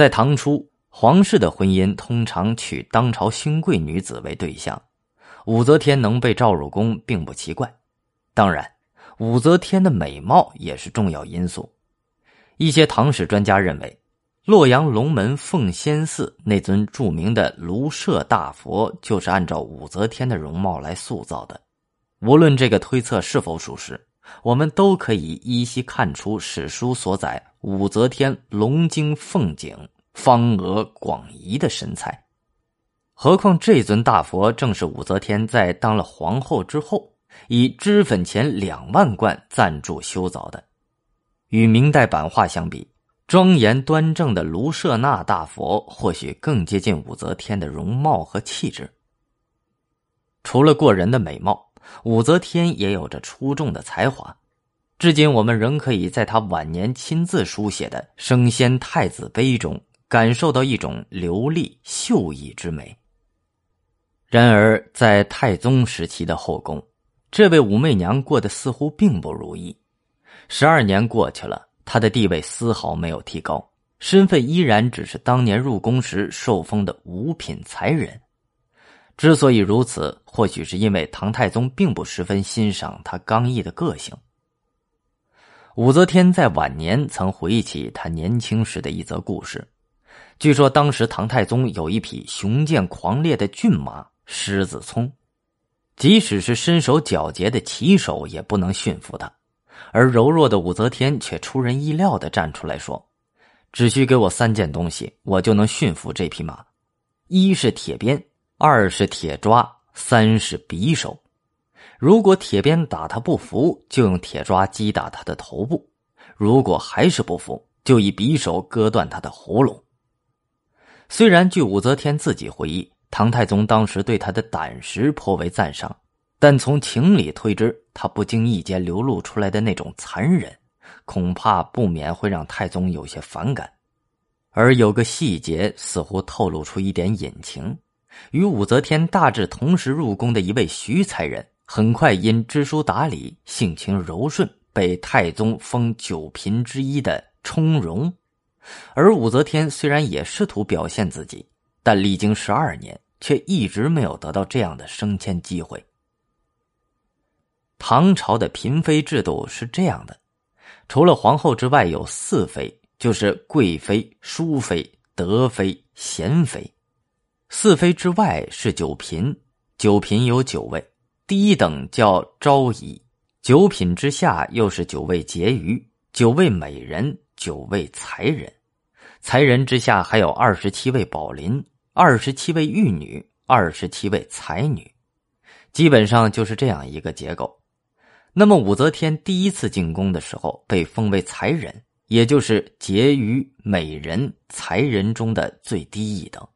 在唐初，皇室的婚姻通常娶当朝勋贵女子为对象，武则天能被召入宫并不奇怪。当然，武则天的美貌也是重要因素。一些唐史专家认为。洛阳龙门奉仙寺那尊著名的卢舍大佛，就是按照武则天的容貌来塑造的。无论这个推测是否属实，我们都可以依稀看出史书所载武则天龙精凤颈、方额广仪的身材。何况这尊大佛正是武则天在当了皇后之后，以脂粉钱两万贯赞助修造的。与明代版画相比。庄严端正的卢舍那大佛，或许更接近武则天的容貌和气质。除了过人的美貌，武则天也有着出众的才华。至今，我们仍可以在她晚年亲自书写的《升仙太子碑》中，感受到一种流丽秀逸之美。然而，在太宗时期的后宫，这位武媚娘过得似乎并不如意。十二年过去了。她的地位丝毫没有提高，身份依然只是当年入宫时受封的五品才人。之所以如此，或许是因为唐太宗并不十分欣赏他刚毅的个性。武则天在晚年曾回忆起他年轻时的一则故事，据说当时唐太宗有一匹雄健狂烈的骏马狮子聪，即使是身手矫捷的骑手也不能驯服他。而柔弱的武则天却出人意料的站出来说：“只需给我三件东西，我就能驯服这匹马：一是铁鞭，二是铁抓，三是匕首。如果铁鞭打他不服，就用铁抓击打他的头部；如果还是不服，就以匕首割断他的喉咙。”虽然据武则天自己回忆，唐太宗当时对他的胆识颇为赞赏。但从情理推知，他不经意间流露出来的那种残忍，恐怕不免会让太宗有些反感。而有个细节似乎透露出一点隐情：与武则天大致同时入宫的一位徐才人，很快因知书达理、性情柔顺，被太宗封九嫔之一的充容。而武则天虽然也试图表现自己，但历经十二年，却一直没有得到这样的升迁机会。唐朝的嫔妃制度是这样的：除了皇后之外，有四妃，就是贵妃、淑妃、德妃、贤妃。四妃之外是九嫔，九嫔有九位，第一等叫昭仪，九品之下又是九位婕妤、九位美人、九位才人，才人之下还有二十七位宝林、二十七位玉女、二十七位才女，基本上就是这样一个结构。那么，武则天第一次进宫的时候被封为才人，也就是婕妤、美人、才人中的最低一等。